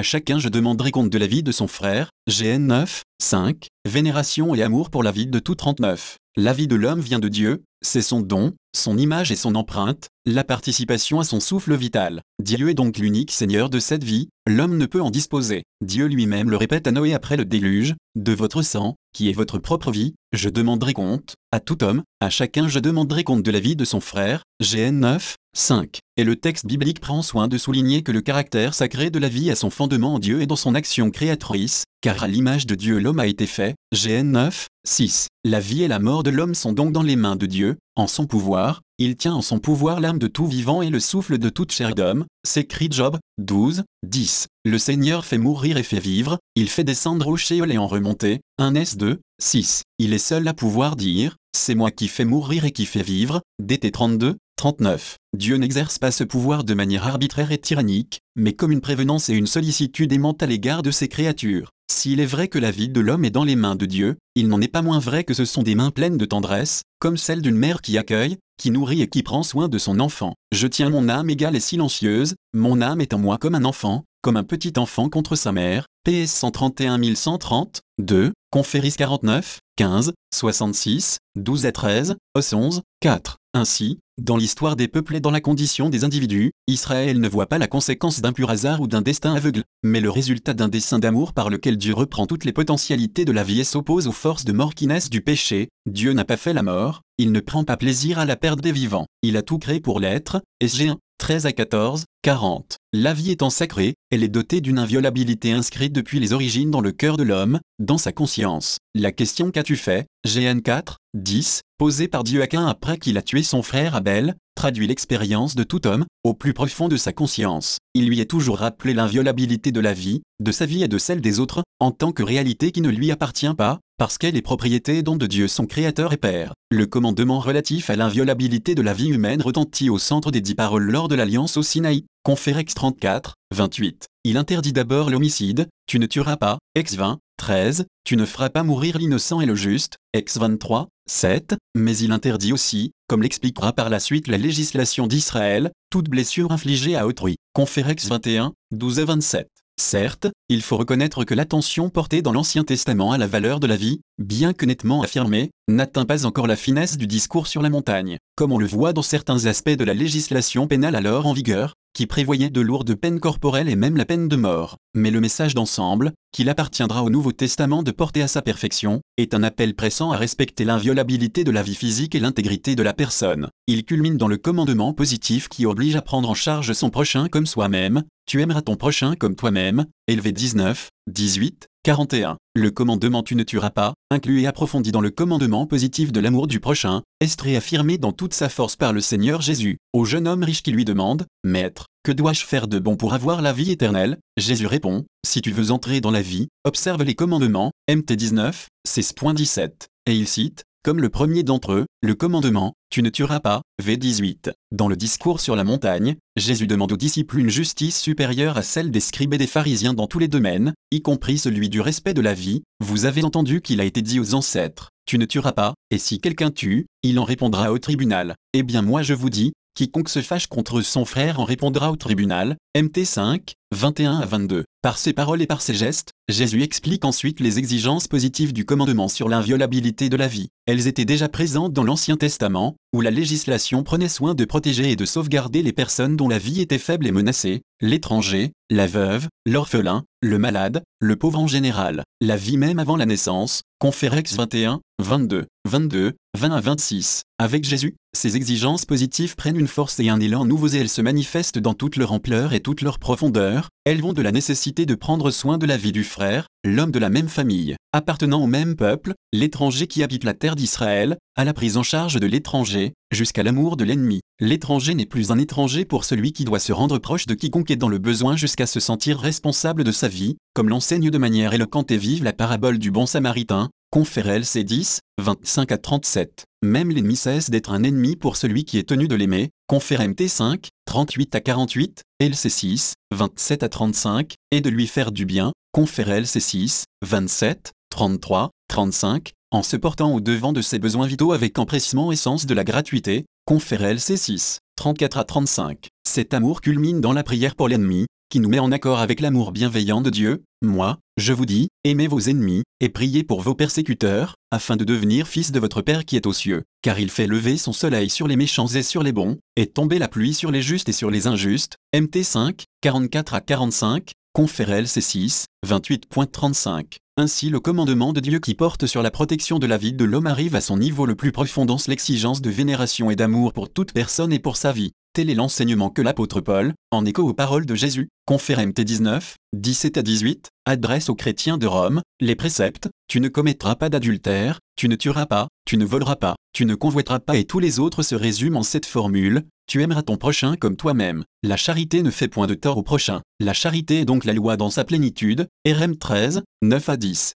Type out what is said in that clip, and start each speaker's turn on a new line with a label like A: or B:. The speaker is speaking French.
A: À chacun je demanderai compte de la vie de son frère. GN 9, 5. Vénération et amour pour la vie de tout 39. La vie de l'homme vient de Dieu, c'est son don, son image et son empreinte, la participation à son souffle vital. Dieu est donc l'unique Seigneur de cette vie, l'homme ne peut en disposer. Dieu lui-même le répète à Noé après le déluge, de votre sang, qui est votre propre vie, je demanderai compte, à tout homme, à chacun je demanderai compte de la vie de son frère. GN 9, 5. Et le texte biblique prend soin de souligner que le caractère sacré de la vie a son fondement en Dieu et dans son action créatrice, car à l'image de Dieu l'homme a été fait. GN 9, 6. La vie et la mort de l'homme sont donc dans les mains de Dieu, en son pouvoir, il tient en son pouvoir l'âme de tout vivant et le souffle de toute chair d'homme, s'écrit Job 12, 10. Le Seigneur fait mourir et fait vivre, il fait descendre au Shéol et en remonter, 1 S2, 6. Il est seul à pouvoir dire, c'est moi qui fais mourir et qui fais vivre, DT 32, 39. Dieu n'exerce pas ce pouvoir de manière arbitraire et tyrannique, mais comme une prévenance et une sollicitude aimante à l'égard de ses créatures. S'il est vrai que la vie de l'homme est dans les mains de Dieu, il n'en est pas moins vrai que ce sont des mains pleines de tendresse, comme celle d'une mère qui accueille, qui nourrit et qui prend soin de son enfant. Je tiens mon âme égale et silencieuse, mon âme est en moi comme un enfant, comme un petit enfant contre sa mère. PS 131 130, 2, Conféris 49, 15, 66, 12 à 13, Os 11, 4. Ainsi, dans l'histoire des peuples et dans la condition des individus, Israël ne voit pas la conséquence d'un pur hasard ou d'un destin aveugle, mais le résultat d'un dessein d'amour par lequel Dieu reprend toutes les potentialités de la vie et s'oppose aux forces de mort qui naissent du péché. Dieu n'a pas fait la mort, il ne prend pas plaisir à la perte des vivants. Il a tout créé pour l'être, SG 1, 13 à 14, 40. La vie étant sacrée, elle est dotée d'une inviolabilité inscrite depuis les origines dans le cœur de l'homme, dans sa conscience. La question qu'as-tu fait, GN 4, 10, posée par Dieu à Cain après qu'il a tué son frère Abel, traduit l'expérience de tout homme, au plus profond de sa conscience. Il lui est toujours rappelé l'inviolabilité de la vie, de sa vie et de celle des autres, en tant que réalité qui ne lui appartient pas, parce qu'elle est propriété et don de Dieu son Créateur et Père. Le commandement relatif à l'inviolabilité de la vie humaine retentit au centre des dix paroles lors de l'Alliance au Sinaï, Conférex 34, 28. Il interdit d'abord l'homicide, tu ne tueras pas, ex 20, 13, tu ne feras pas mourir l'innocent et le juste, ex 23, 7, mais il interdit aussi, comme l'expliquera par la suite la législation d'Israël, toute blessure infligée à autrui. Conférex 21, 12 à 27. Certes, il faut reconnaître que l'attention portée dans l'Ancien Testament à la valeur de la vie, bien que nettement affirmée, n'atteint pas encore la finesse du discours sur la montagne, comme on le voit dans certains aspects de la législation pénale alors en vigueur, qui prévoyait de lourdes peines corporelles et même la peine de mort. Mais le message d'ensemble, qu'il appartiendra au Nouveau Testament de porter à sa perfection, est un appel pressant à respecter l'inviolabilité de la vie physique et l'intégrité de la personne. Il culmine dans le commandement positif qui oblige à prendre en charge son prochain comme soi-même, tu aimeras ton prochain comme toi-même, élevé 19, 18, 41. Le commandement tu ne tueras pas, inclus et approfondi dans le commandement positif de l'amour du prochain, est affirmé dans toute sa force par le Seigneur Jésus, au jeune homme riche qui lui demande, Maître, que dois-je faire de bon pour avoir la vie éternelle? Jésus répond, Si tu veux entrer dans la vie, observe les commandements, MT 19, 16.17. Et il cite, comme le premier d'entre eux, le commandement, tu ne tueras pas, V18. Dans le discours sur la montagne, Jésus demande aux disciples une justice supérieure à celle des scribes et des pharisiens dans tous les domaines, y compris celui du respect de la vie. Vous avez entendu qu'il a été dit aux ancêtres, tu ne tueras pas, et si quelqu'un tue, il en répondra au tribunal. Eh bien moi je vous dis, quiconque se fâche contre son frère en répondra au tribunal. MT 5, 21 à 22. Par ses paroles et par ses gestes, Jésus explique ensuite les exigences positives du commandement sur l'inviolabilité de la vie. Elles étaient déjà présentes dans l'Ancien Testament, où la législation prenait soin de protéger et de sauvegarder les personnes dont la vie était faible et menacée, l'étranger, la veuve, l'orphelin, le malade, le pauvre en général, la vie même avant la naissance, Conférex 21, 22, 22, 20 à 26. Avec Jésus, ces exigences positives prennent une force et un élan nouveaux et elles se manifestent dans toute leur ampleur et toute leur profondeur, elles vont de la nécessité de prendre soin de la vie du frère, l'homme de la même famille, appartenant au même peuple, l'étranger qui habite la terre d'Israël, à la prise en charge de l'étranger, jusqu'à l'amour de l'ennemi. L'étranger n'est plus un étranger pour celui qui doit se rendre proche de quiconque est dans le besoin jusqu'à se sentir responsable de sa vie, comme l'enseigne de manière éloquente et vive la parabole du bon samaritain, Conférel C10, 25 à 37. Même l'ennemi cesse d'être un ennemi pour celui qui est tenu de l'aimer, Confère MT5, 38 à 48, LC6, 27 à 35, et de lui faire du bien, Confère LC6, 27, 33, 35, en se portant au devant de ses besoins vitaux avec empressement et sens de la gratuité, Confère LC6, 34 à 35. Cet amour culmine dans la prière pour l'ennemi, qui nous met en accord avec l'amour bienveillant de Dieu. Moi, je vous dis, aimez vos ennemis, et priez pour vos persécuteurs, afin de devenir fils de votre Père qui est aux cieux, car il fait lever son soleil sur les méchants et sur les bons, et tomber la pluie sur les justes et sur les injustes. MT 5, 44 à 45, Conférel C6, 28.35. Ainsi le commandement de Dieu qui porte sur la protection de la vie de l'homme arrive à son niveau le plus profond dans l'exigence de vénération et d'amour pour toute personne et pour sa vie. Tel est l'enseignement que l'apôtre Paul, en écho aux paroles de Jésus, confère MT 19, 17 à 18, adresse aux chrétiens de Rome, les préceptes, tu ne commettras pas d'adultère, tu ne tueras pas, tu ne voleras pas, tu ne convoiteras pas et tous les autres se résument en cette formule, tu aimeras ton prochain comme toi-même. La charité ne fait point de tort au prochain. La charité est donc la loi dans sa plénitude, RM 13, 9 à 10.